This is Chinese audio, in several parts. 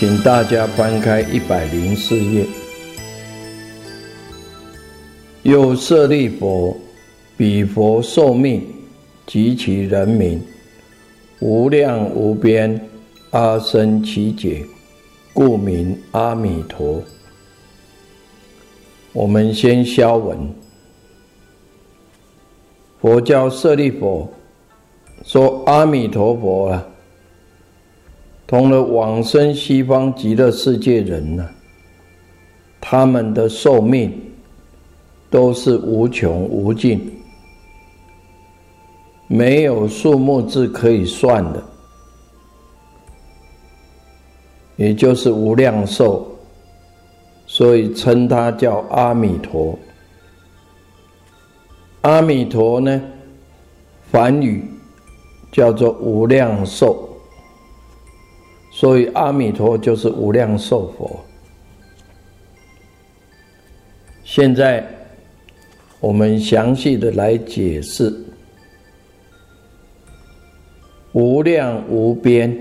请大家翻开一百零四页。又舍利佛，彼佛受命及其人民，无量无边，阿僧祇劫，故名阿弥陀。我们先消文。佛教舍利佛说阿弥陀佛啊。同了往生西方极乐世界人呢，他们的寿命都是无穷无尽，没有数目字可以算的，也就是无量寿，所以称他叫阿弥陀。阿弥陀呢，梵语叫做无量寿。所以，阿弥陀就是无量寿佛。现在，我们详细的来解释“无量无边”“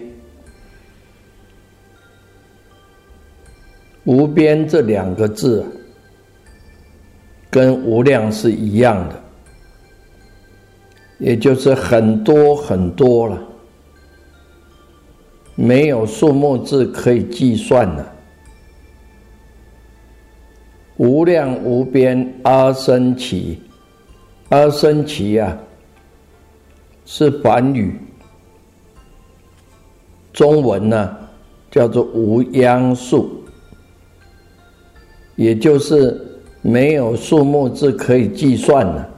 无边”这两个字，跟“无量”是一样的，也就是很多很多了。没有数目字可以计算的，无量无边阿僧祇，阿僧祇啊，是梵语，中文呢叫做无央数，也就是没有数目字可以计算的。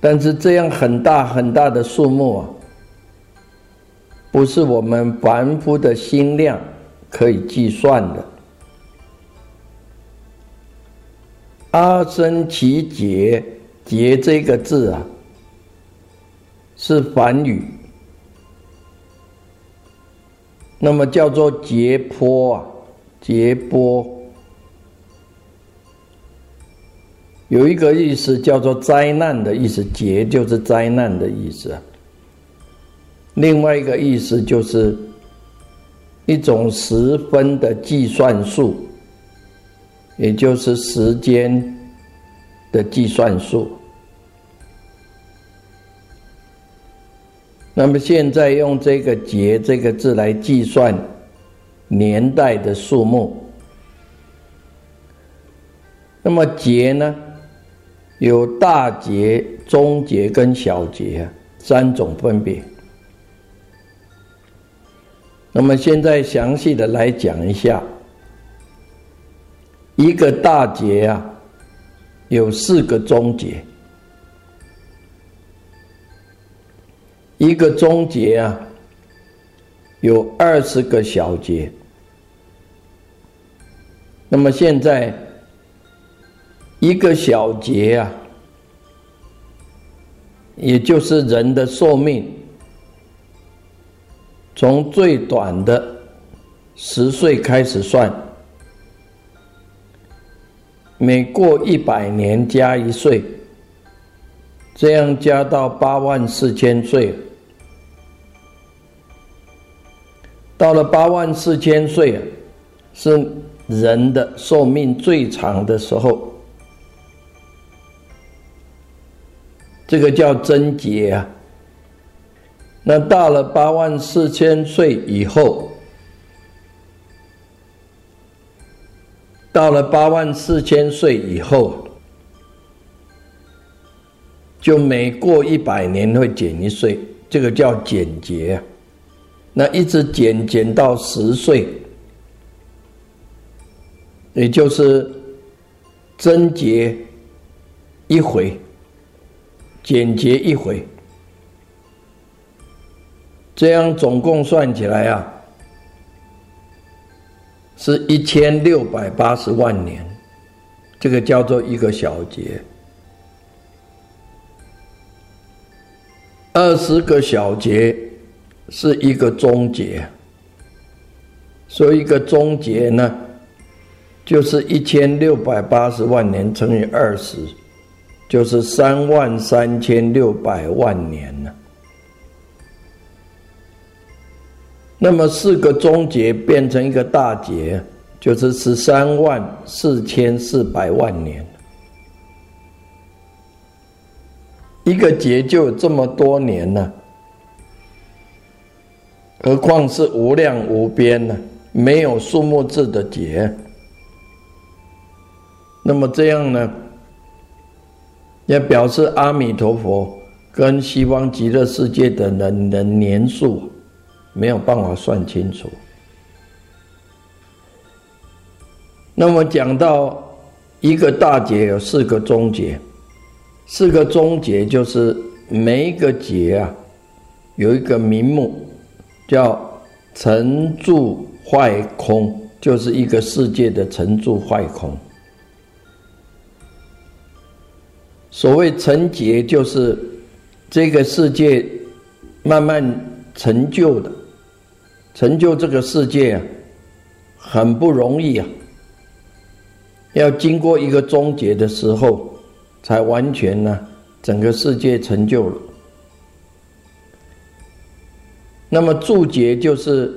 但是这样很大很大的数目啊。不是我们凡夫的心量可以计算的。阿僧祇劫，劫这个字啊，是梵语，那么叫做劫波啊，劫波，有一个意思叫做灾难的意思，劫就是灾难的意思啊。另外一个意思就是一种十分的计算数，也就是时间的计算数。那么现在用这个“节”这个字来计算年代的数目。那么“节”呢，有大节、中节跟小节三种分别。那么现在详细的来讲一下，一个大节啊，有四个中节；一个中节啊，有二十个小节。那么现在一个小节啊，也就是人的寿命。从最短的十岁开始算，每过一百年加一岁，这样加到八万四千岁。到了八万四千岁啊，是人的寿命最长的时候。这个叫贞节啊。那到了八万四千岁以后，到了八万四千岁以后，就每过一百年会减一岁，这个叫减节。那一直减减到十岁，也就是贞节一回，减节一回，这样总共算起来啊，是一千六百八十万年，这个叫做一个小节，二十个小节。是一个终结，所以一个终结呢，就是一千六百八十万年乘以二十，就是三万三千六百万年了。那么四个终结变成一个大劫，就是十三万四千四百万年。一个劫就这么多年了。何况是无量无边呢？没有数目字的劫。那么这样呢，也表示阿弥陀佛跟西方极乐世界的人的年数没有办法算清楚。那么讲到一个大劫有四个终结，四个终结就是每一个劫啊有一个名目。叫成住坏空，就是一个世界的成住坏空。所谓成劫，就是这个世界慢慢成就的，成就这个世界啊，很不容易啊，要经过一个终结的时候，才完全呢，整个世界成就了。那么注解就是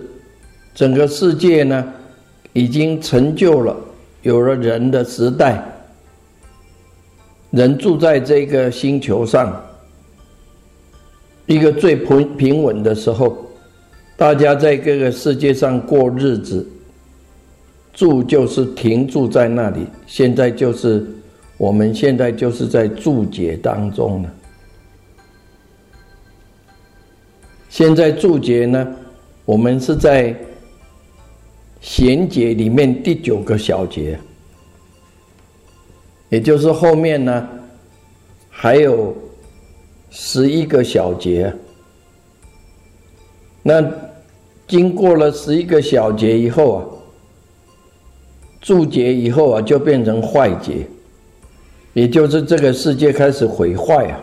整个世界呢，已经成就了，有了人的时代，人住在这个星球上，一个最平平稳的时候，大家在这个世界上过日子，住就是停住在那里。现在就是我们现在就是在注解当中了。现在注解呢，我们是在贤解里面第九个小节，也就是后面呢还有十一个小节。那经过了十一个小节以后啊，注解以后啊就变成坏结，也就是这个世界开始毁坏啊，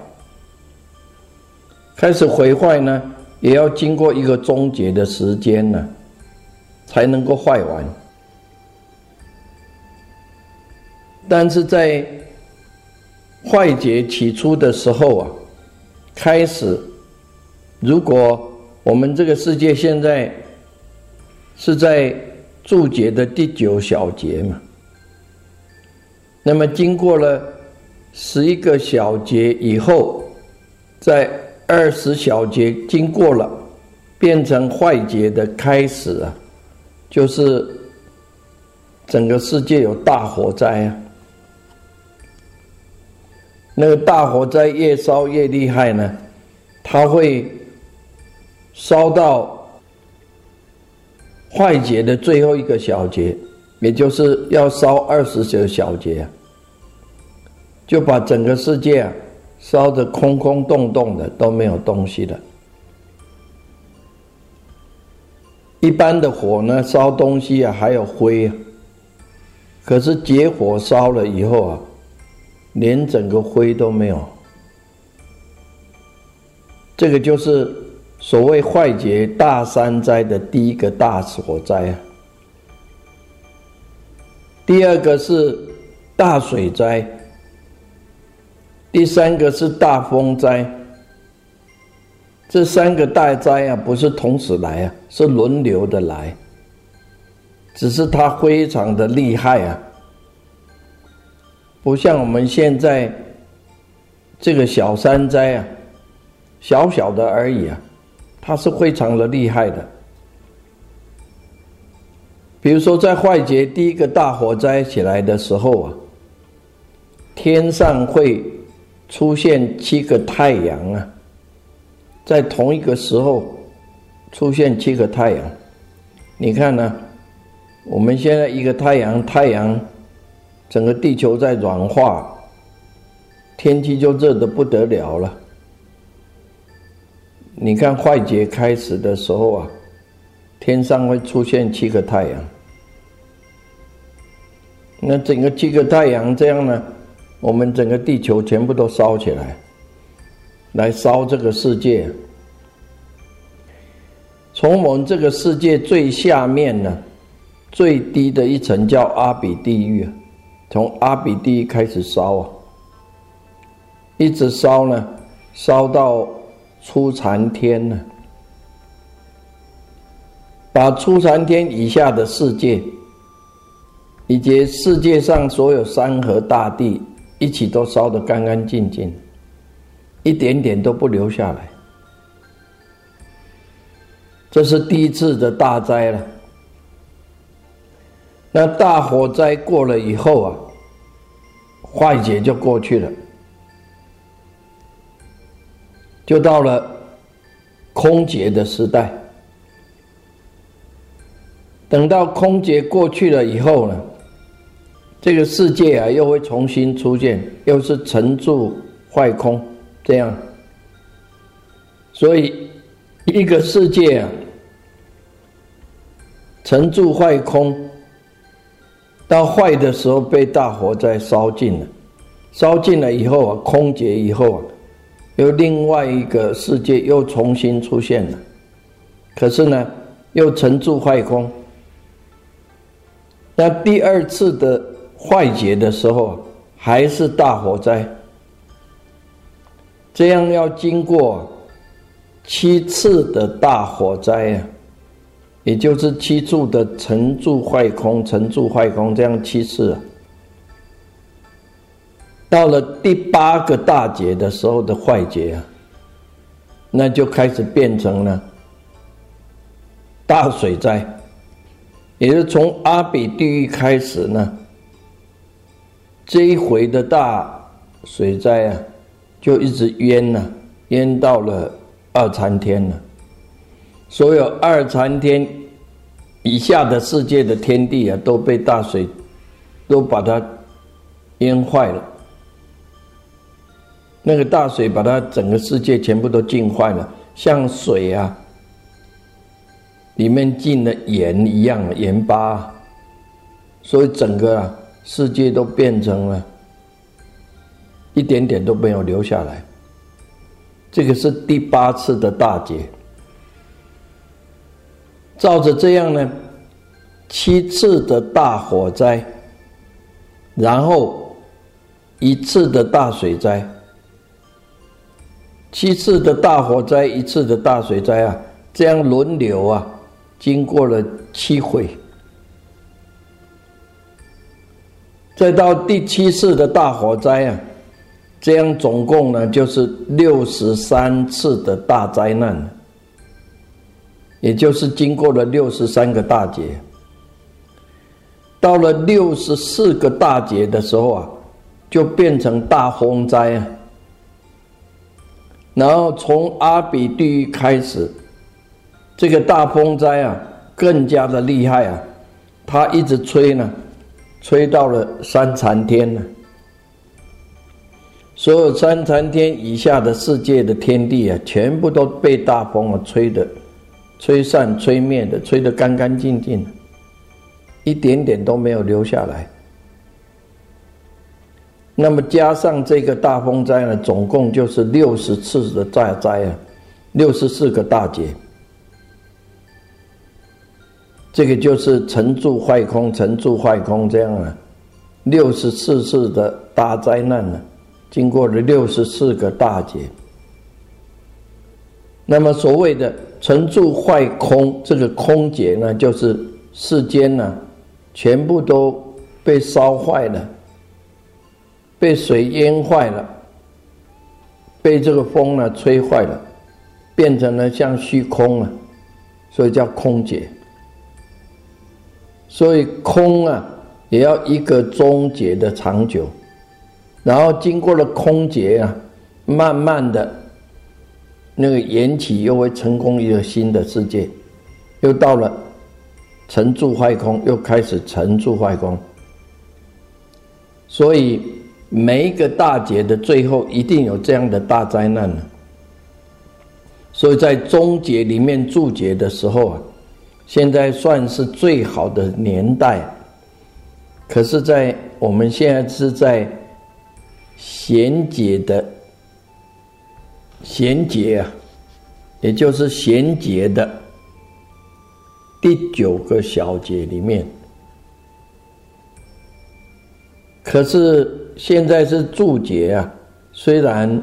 开始毁坏呢。也要经过一个终结的时间呢，才能够坏完。但是在坏结起初的时候啊，开始，如果我们这个世界现在是在注解的第九小节嘛，那么经过了十一个小节以后，在。二十小节经过了，变成坏劫的开始啊，就是整个世界有大火灾啊。那个大火灾越烧越厉害呢，它会烧到坏劫的最后一个小节，也就是要烧二十个小节，就把整个世界啊。烧的空空洞洞的都没有东西了。一般的火呢，烧东西啊还有灰，可是结火烧了以后啊，连整个灰都没有。这个就是所谓坏劫大山灾的第一个大火灾啊。第二个是大水灾。第三个是大风灾，这三个大灾啊，不是同时来啊，是轮流的来，只是它非常的厉害啊，不像我们现在这个小山灾啊，小小的而已啊，它是非常的厉害的。比如说，在坏劫第一个大火灾起来的时候啊，天上会出现七个太阳啊，在同一个时候出现七个太阳。你看呢？我们现在一个太阳，太阳整个地球在软化，天气就热的不得了了。你看坏劫开始的时候啊，天上会出现七个太阳。那整个七个太阳这样呢，我们整个地球全部都烧起来，来烧这个世界。从我们这个世界最下面呢，最低的一层叫阿比地狱，从阿比地狱开始烧啊，一直烧呢，烧到初禅天呢，把初禅天以下的世界。以及世界上所有山河大地一起都烧得干干净净，一点点都不留下来。这是第一次的大灾了。那大火灾过了以后啊，坏劫就过去了，就到了空劫的时代。等到空劫过去了以后呢？这个世界啊，又会重新出现，又是沉住坏空这样，所以一个世界啊，沉住坏空，到坏的时候被大火灾烧尽了，烧尽了以后啊，空劫以后啊，又另外一个世界又重新出现了，可是呢，又沉住坏空，那第二次的。坏劫的时候还是大火灾，这样要经过七次的大火灾啊，也就是七处的沉住坏空、沉住坏空这样七次啊，到了第八个大劫的时候的坏劫啊，那就开始变成了大水灾，也是从阿比地狱开始呢。这一回的大水灾啊，就一直淹呐，淹到了二禅天了。所有二禅天以下的世界的天地啊，都被大水都把它淹坏了。那个大水把它整个世界全部都浸坏了，像水啊里面进了盐一样盐巴，所以整个啊。世界都变成了，一点点都没有留下来。这个是第八次的大劫。照着这样呢，七次的大火灾，然后一次的大水灾，七次的大火灾，一次的大水灾啊，这样轮流啊，经过了七回。再到第七次的大火灾啊，这样总共呢就是六十三次的大灾难，也就是经过了六十三个大劫。到了六十四个大劫的时候啊，就变成大风灾啊。然后从阿比地狱开始，这个大风灾啊更加的厉害啊，它一直吹呢。吹到了三禅天呢，所有三禅天以下的世界的天地啊，全部都被大风啊吹的，吹散、吹灭的，吹得干干净净，一点点都没有留下来。那么加上这个大风灾呢，总共就是六十次的大灾啊，六十四个大劫。这个就是沉住坏空，沉住坏空这样啊，六十四次的大灾难呢，经过了六十四个大劫。那么所谓的沉住坏空，这个空劫呢，就是世间呢，全部都被烧坏了，被水淹坏了，被这个风呢吹坏了，变成了像虚空啊，所以叫空劫。所以空啊，也要一个终结的长久，然后经过了空劫啊，慢慢的，那个缘起又会成功一个新的世界，又到了成住坏空，又开始成住坏空。所以每一个大劫的最后，一定有这样的大灾难呢。所以在终结里面注解的时候啊。现在算是最好的年代，可是，在我们现在是在贤解的贤解啊，也就是贤解的第九个小节里面。可是现在是注解啊，虽然。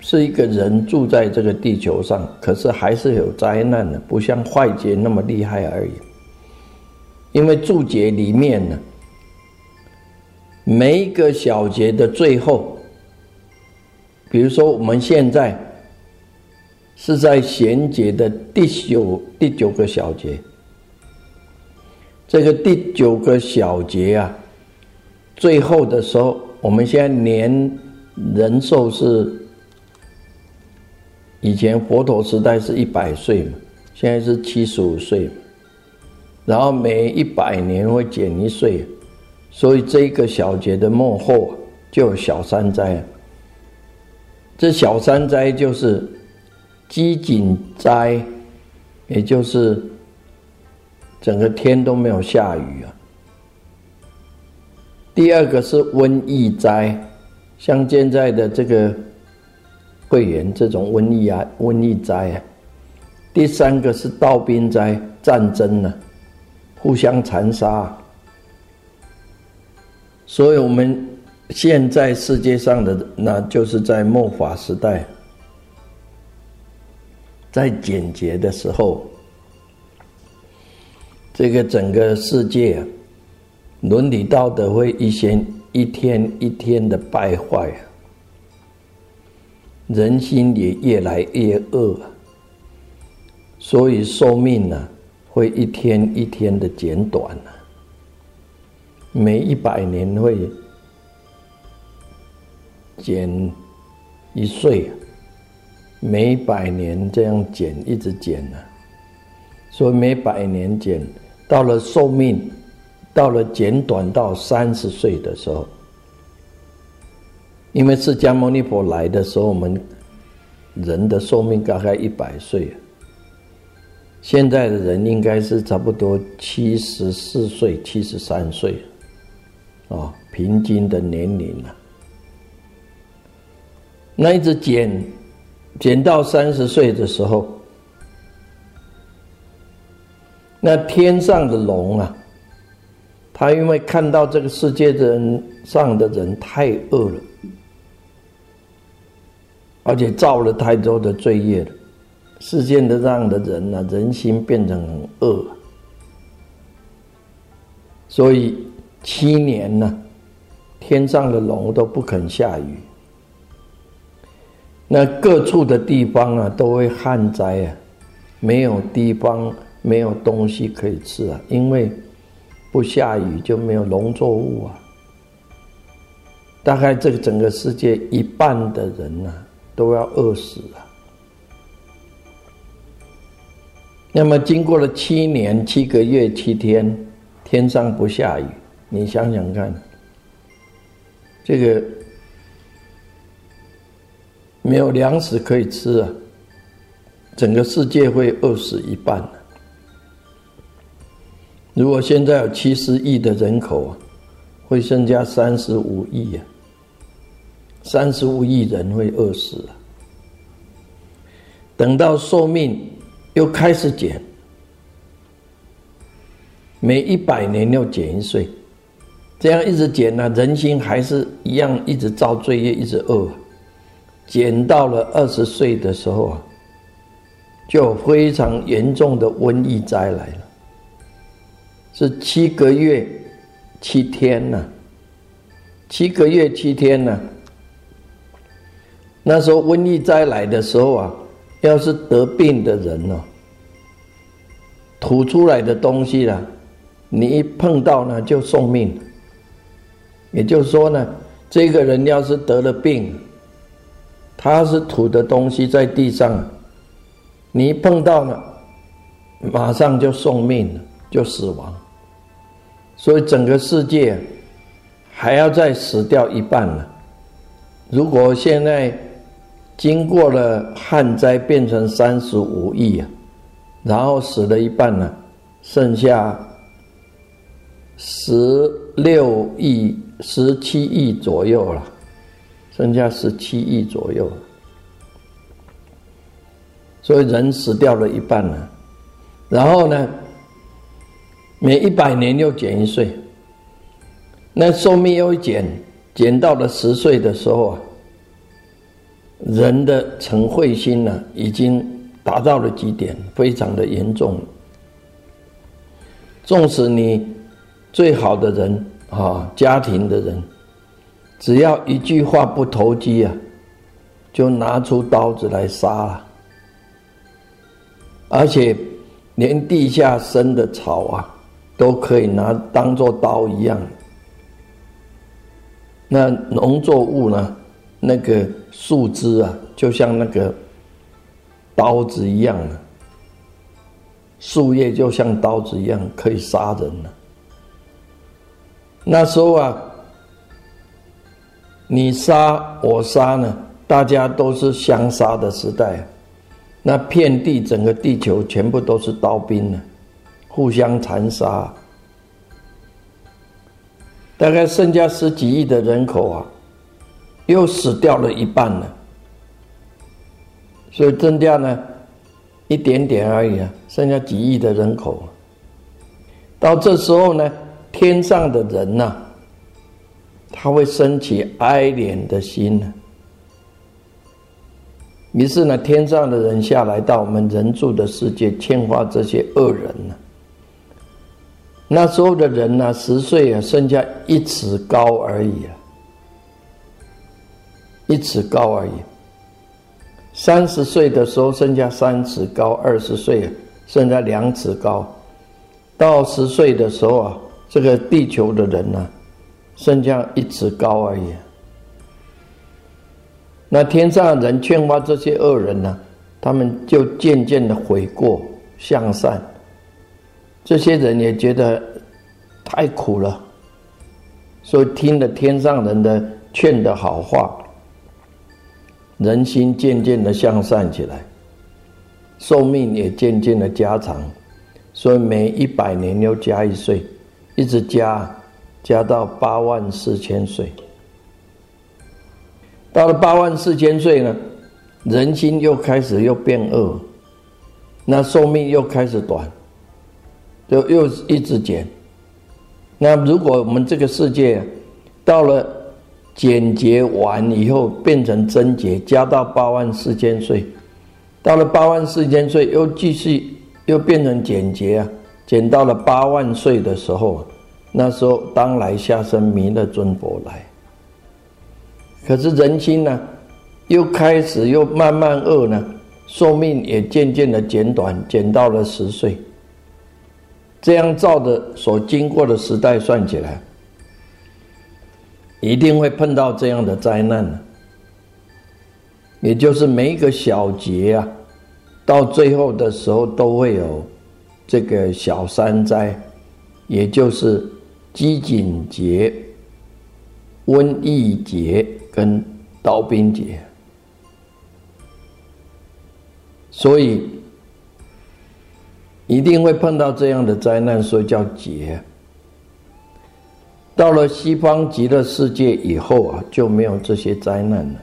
是一个人住在这个地球上，可是还是有灾难的，不像坏劫那么厉害而已。因为注解里面呢，每一个小节的最后，比如说我们现在是在衔接的第九第九个小节，这个第九个小节啊，最后的时候，我们现在年人寿是。以前佛陀时代是一百岁嘛，现在是七十五岁，然后每一百年会减一岁，所以这个小节的末后就有小三灾。这小三灾就是饥馑灾，也就是整个天都没有下雨啊。第二个是瘟疫灾，像现在的这个。会员这种瘟疫啊，瘟疫灾啊，第三个是盗兵灾，战争呢，互相残杀。所以，我们现在世界上的，那就是在末法时代，在简洁的时候，这个整个世界啊，伦理道德会一先一天一天的败坏。人心也越来越恶，所以寿命呢会一天一天的减短。每一百年会减一岁，每百年这样减，一直减呢。所以每百年减，到了寿命到了减短到三十岁的时候。因为释迦牟尼佛来的时候，我们人的寿命大概一百岁，现在的人应该是差不多七十四岁、七十三岁，啊，平均的年龄啊。那一直减，减到三十岁的时候，那天上的龙啊，他因为看到这个世界的人上的人太恶了。而且造了太多的罪业了，世间的这样的人呢，人心变成很恶，所以七年呢，天上的龙都不肯下雨，那各处的地方啊都会旱灾啊，没有地方没有东西可以吃啊，因为不下雨就没有农作物啊，大概这个整个世界一半的人呢。都要饿死了。那么经过了七年七个月七天，天上不下雨，你想想看，这个没有粮食可以吃啊，整个世界会饿死一半如果现在有七十亿的人口啊，会增加三十五亿啊。三十五亿人会饿死啊，等到寿命又开始减，每一百年又减一岁，这样一直减呢，人心还是一样，一直造罪业，一直饿，减到了二十岁的时候啊，就非常严重的瘟疫灾来了，是七个月七天呢，七个月七天呢。那时候瘟疫灾来的时候啊，要是得病的人呢，吐出来的东西啦，你一碰到呢就送命。也就是说呢，这个人要是得了病，他是吐的东西在地上，你一碰到呢，马上就送命了，就死亡。所以整个世界还要再死掉一半了。如果现在经过了旱灾，变成三十五亿啊，然后死了一半呢，剩下十六亿。十七亿左右了，剩下十七亿左右，所以人死掉了一半了。然后呢，每一百年又减一岁，那寿命又减，减到了十岁的时候啊，人的成慧心呢，已经达到了极点，非常的严重。纵使你最好的人。啊，家庭的人，只要一句话不投机啊，就拿出刀子来杀了，而且连地下生的草啊，都可以拿当做刀一样。那农作物呢，那个树枝啊，就像那个刀子一样的，树叶就像刀子一样，可以杀人了。那时候啊，你杀我杀呢，大家都是相杀的时代，那遍地整个地球全部都是刀兵呢，互相残杀，大概剩下十几亿的人口啊，又死掉了一半了，所以增加呢一点点而已啊，剩下几亿的人口，到这时候呢。天上的人呐，他会升起哀怜的心呢。于是呢，天上的人下来到我们人住的世界，牵化这些恶人呢。那时候的人呢，十岁啊，剩下一尺高而已啊，一尺高而已。三十岁的时候剩下三尺高，二十岁剩下两尺高，到十岁的时候啊。这个地球的人呢，剩下一尺高而已。那天上人劝化这些恶人呢，他们就渐渐的悔过向善。这些人也觉得太苦了，所以听了天上人的劝的好话，人心渐渐的向善起来，寿命也渐渐的加长，所以每一百年又加一岁。一直加，加到八万四千岁。到了八万四千岁呢，人心又开始又变恶，那寿命又开始短，就又一直减。那如果我们这个世界到了减劫完以后变成增劫，加到八万四千岁，到了八万四千岁又继续又变成减劫啊。减到了八万岁的时候，那时候当来下生弥勒尊佛来。可是人心呢，又开始又慢慢恶呢，寿命也渐渐的减短，减到了十岁。这样照的所经过的时代算起来，一定会碰到这样的灾难呢。也就是每一个小节啊，到最后的时候都会有。这个小三灾，也就是饥馑劫、瘟疫劫跟刀兵劫，所以一定会碰到这样的灾难，所以叫劫。到了西方极乐世界以后啊，就没有这些灾难了。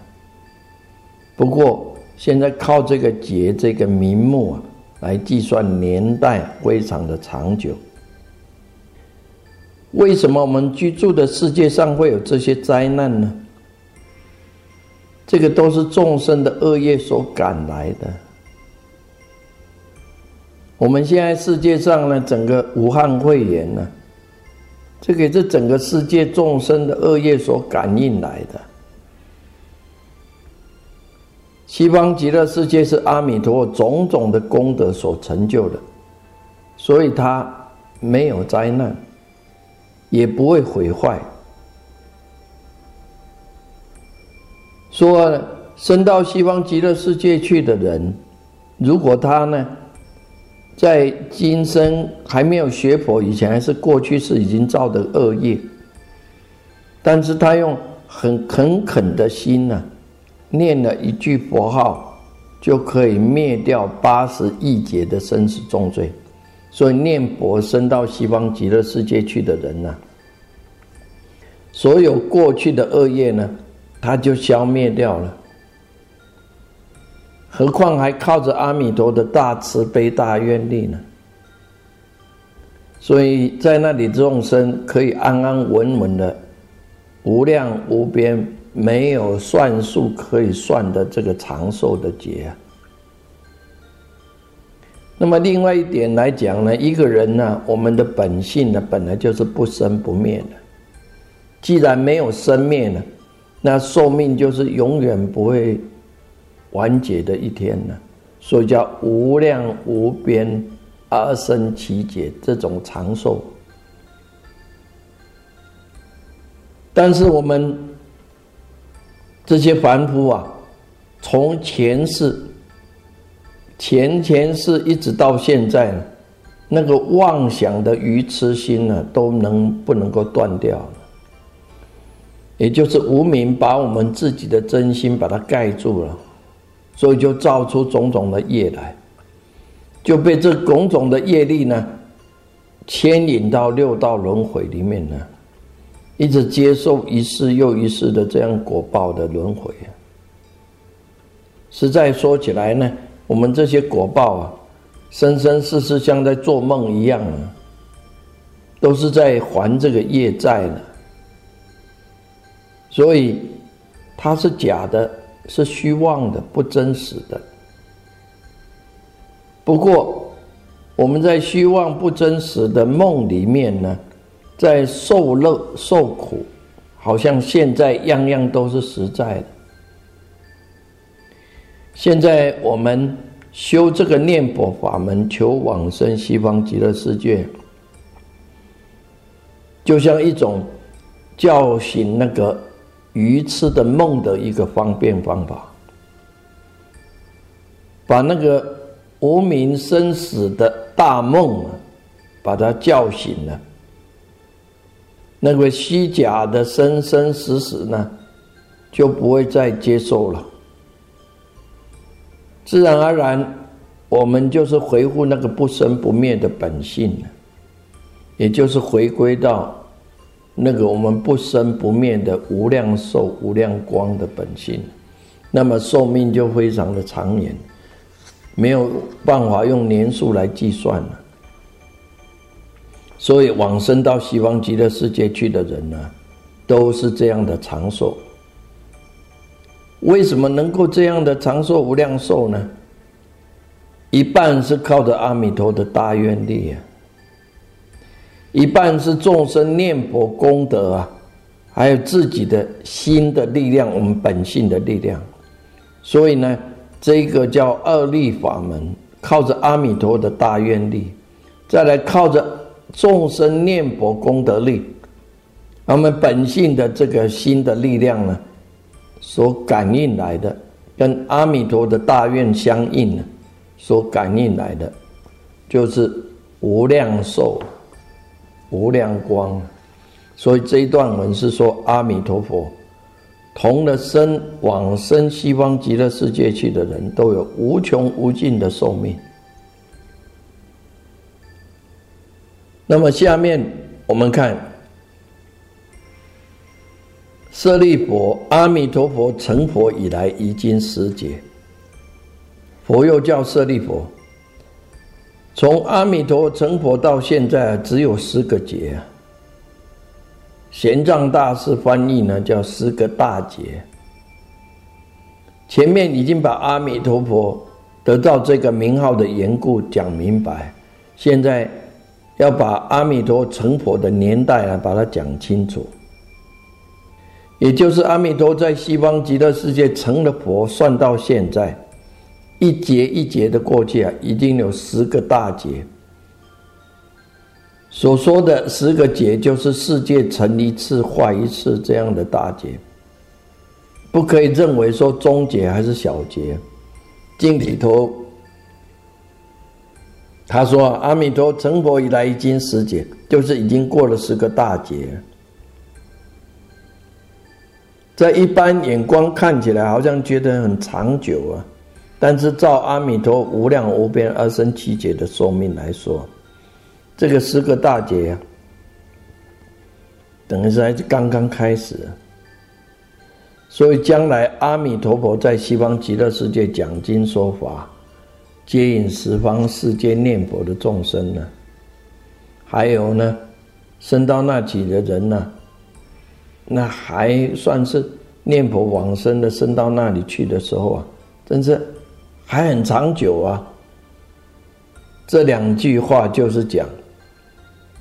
不过现在靠这个劫这个名目啊。来计算年代非常的长久。为什么我们居住的世界上会有这些灾难呢？这个都是众生的恶业所赶来的。我们现在世界上呢，整个武汉肺炎呢，这个是整个世界众生的恶业所感应来的。西方极乐世界是阿弥陀佛种种的功德所成就的，所以它没有灾难，也不会毁坏。说升到西方极乐世界去的人，如果他呢，在今生还没有学佛以前，还是过去是已经造的恶业，但是他用很恳恳的心呢。念了一句佛号，就可以灭掉八十亿劫的生死重罪。所以念佛升到西方极乐世界去的人呢，所有过去的恶业呢，他就消灭掉了。何况还靠着阿弥陀的大慈悲、大愿力呢？所以在那里众生可以安安稳稳的，无量无边。没有算数可以算的这个长寿的劫啊。那么另外一点来讲呢，一个人呢，我们的本性呢，本来就是不生不灭的。既然没有生灭呢，那寿命就是永远不会完结的一天呢。所以叫无量无边而生其劫，这种长寿。但是我们。这些凡夫啊，从前世、前前世一直到现在，那个妄想的愚痴心呢，都能不能够断掉？也就是无名把我们自己的真心把它盖住了，所以就造出种种的业来，就被这种种的业力呢，牵引到六道轮回里面呢。一直接受一世又一世的这样果报的轮回，实在说起来呢，我们这些果报啊，生生世世像在做梦一样啊，都是在还这个业债呢。所以它是假的，是虚妄的，不真实的。不过我们在虚妄不真实的梦里面呢。在受乐受苦，好像现在样样都是实在的。现在我们修这个念佛法门，求往生西方极乐世界，就像一种叫醒那个愚痴的梦的一个方便方法，把那个无名生死的大梦啊，把它叫醒了。那个虚假的生生死死呢，就不会再接受了。自然而然，我们就是回复那个不生不灭的本性了也就是回归到那个我们不生不灭的无量寿、无量光的本性，那么寿命就非常的长远，没有办法用年数来计算了。所以往生到西方极乐世界去的人呢，都是这样的长寿。为什么能够这样的长寿无量寿呢？一半是靠着阿弥陀的大愿力啊，一半是众生念佛功德啊，还有自己的心的力量，我们本性的力量。所以呢，这个叫二力法门，靠着阿弥陀的大愿力，再来靠着。众生念佛功德力，我们本性的这个心的力量呢，所感应来的，跟阿弥陀的大愿相应呢，所感应来的，就是无量寿、无量光。所以这一段文是说，阿弥陀佛同了生往生西方极乐世界去的人，都有无穷无尽的寿命。那么下面我们看，舍利佛阿弥陀佛成佛以来已经十劫，佛又叫舍利佛。从阿弥陀成佛到现在只有十个劫。玄奘大师翻译呢叫十个大劫。前面已经把阿弥陀佛得到这个名号的缘故讲明白，现在。要把阿弥陀成佛的年代啊，把它讲清楚。也就是阿弥陀在西方极乐世界成了佛，算到现在，一劫一劫的过去啊，已经有十个大劫。所说的十个劫，就是世界成一次坏一次这样的大劫。不可以认为说中劫还是小劫。经里头他说，阿弥陀成佛以来已经十劫，就是已经过了十个大劫。在一般眼光看起来，好像觉得很长久啊，但是照阿弥陀无量无边二生七劫的寿命来说，这个十个大劫啊，等于是还是刚刚开始。所以将来阿弥陀佛在西方极乐世界讲经说法，接引十方世界念佛的众生呢，还有呢，升到那起的人呢。那还算是念佛往生的，升到那里去的时候啊，真是还很长久啊。这两句话就是讲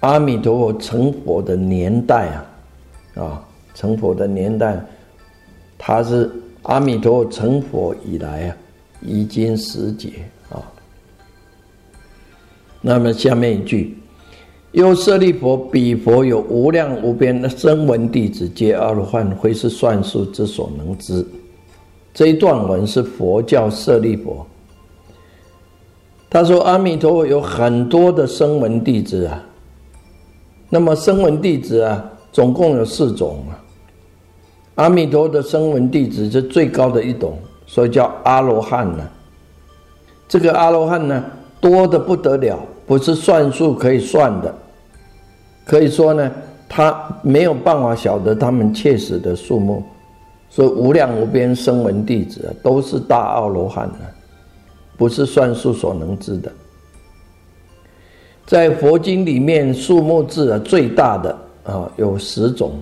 阿弥陀佛成佛的年代啊，啊，成佛的年代，他是阿弥陀佛成佛以来啊，已经十劫啊。那么下面一句。又舍利佛，彼佛有无量无边的声闻弟子，皆阿罗汉，非是算数之所能知。这一段文是佛教舍利佛。他说：“阿弥陀佛有很多的声闻弟子啊。那么声闻弟子啊，总共有四种啊。阿弥陀的声闻弟子是最高的一种，所以叫阿罗汉呢。这个阿罗汉呢，多的不得了，不是算数可以算的。”可以说呢，他没有办法晓得他们切实的数目，所以无量无边声闻弟子啊都是大奥罗汉呢，不是算数所能知的。在佛经里面，数目字啊最大的啊有十种。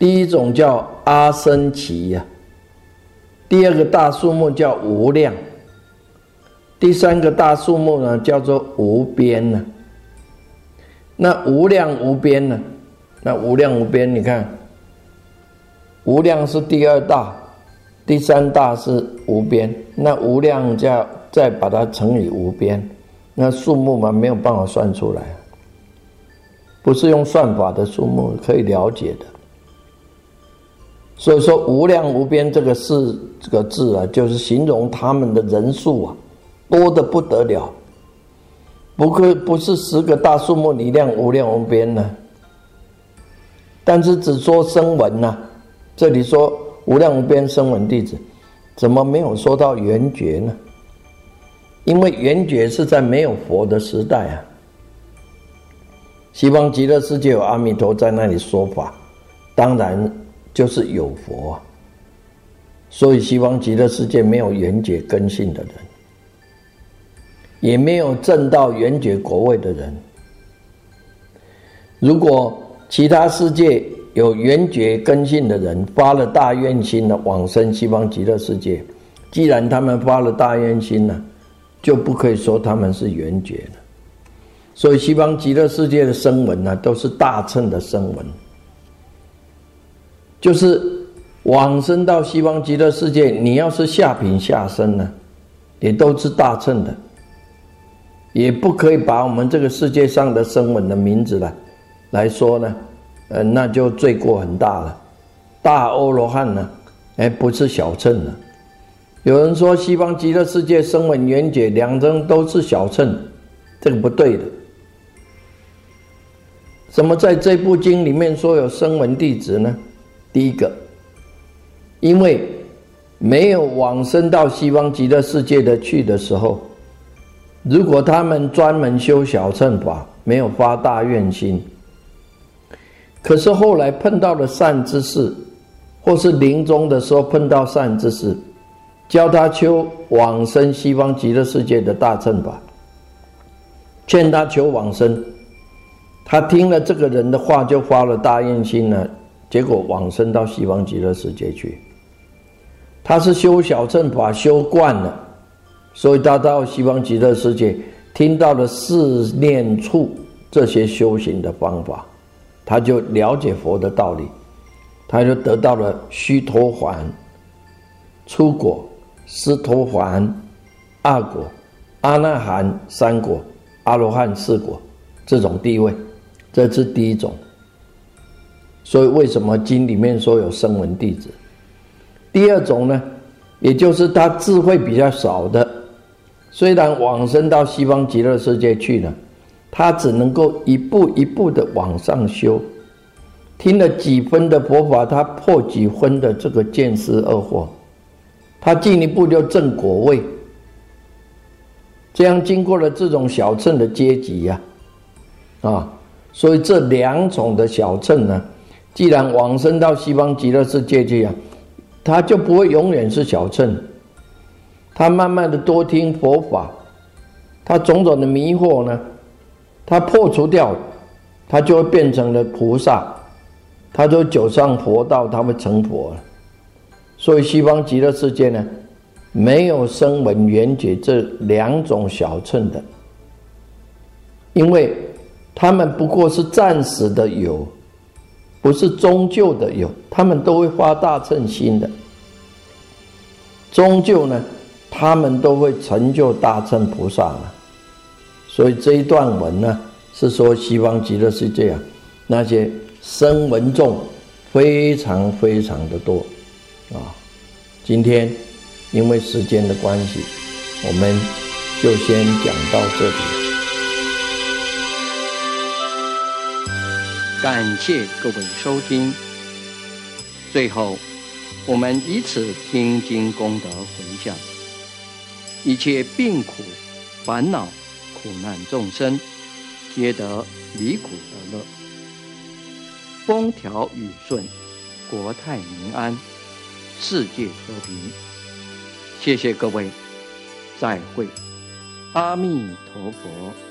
第一种叫阿僧祇呀，第二个大数目叫无量，第三个大数目呢叫做无边呢。那无量无边呢？那无量无边，你看，无量是第二大，第三大是无边。那无量加再把它乘以无边，那数目嘛没有办法算出来，不是用算法的数目可以了解的。所以说无量无边这个四这个字啊，就是形容他们的人数啊，多的不得了。不可不是十个大数目，你量无量无边呢？但是只说声闻呐，这里说无量无边声闻弟子，怎么没有说到圆觉呢？因为圆觉是在没有佛的时代啊。西方极乐世界有阿弥陀在那里说法，当然就是有佛，所以西方极乐世界没有圆觉根性的人。也没有证到圆觉国位的人。如果其他世界有圆觉根性的人发了大愿心的往生西方极乐世界，既然他们发了大愿心呢，就不可以说他们是圆觉了。所以西方极乐世界的声闻呢，都是大乘的声闻，就是往生到西方极乐世界，你要是下品下生呢，也都是大乘的。也不可以把我们这个世界上的声闻的名字呢来说呢，呃，那就罪过很大了。大欧罗汉呢，哎，不是小乘的。有人说西方极乐世界声闻缘觉两种都是小乘，这个不对的。怎么在这部经里面说有声闻弟子呢？第一个，因为没有往生到西方极乐世界的去的时候。如果他们专门修小乘法，没有发大愿心，可是后来碰到了善知识，或是临终的时候碰到善知识，教他求往生西方极乐世界的大乘法，劝他求往生，他听了这个人的话，就发了大愿心了，结果往生到西方极乐世界去。他是修小乘法修惯了。所以他到西方极乐世界，听到了四念处这些修行的方法，他就了解佛的道理，他就得到了须陀洹初果、斯陀洹二果、阿那含三果、阿罗汉四果这种地位，这是第一种。所以为什么经里面说有声闻弟子？第二种呢，也就是他智慧比较少的，虽然往生到西方极乐世界去了，他只能够一步一步的往上修，听了几分的佛法，他破几分的这个见思二惑，他进一步就正果位。这样经过了这种小乘的阶级呀，啊，所以这两种的小乘呢。既然往生到西方极乐世界去啊，他就不会永远是小乘。他慢慢的多听佛法，他种种的迷惑呢，他破除掉，他就会变成了菩萨，他就走上佛道，他会成佛。所以西方极乐世界呢，没有声闻缘觉这两种小乘的，因为他们不过是暂时的有。不是终究的有，他们都会发大乘心的。终究呢，他们都会成就大乘菩萨了。所以这一段文呢，是说西方极乐世界啊，那些声闻众非常非常的多啊。今天因为时间的关系，我们就先讲到这里。感谢各位收听。最后，我们以此听经功德回向，一切病苦、烦恼、苦难众生，皆得离苦得乐，风调雨顺，国泰民安，世界和平。谢谢各位，再会，阿弥陀佛。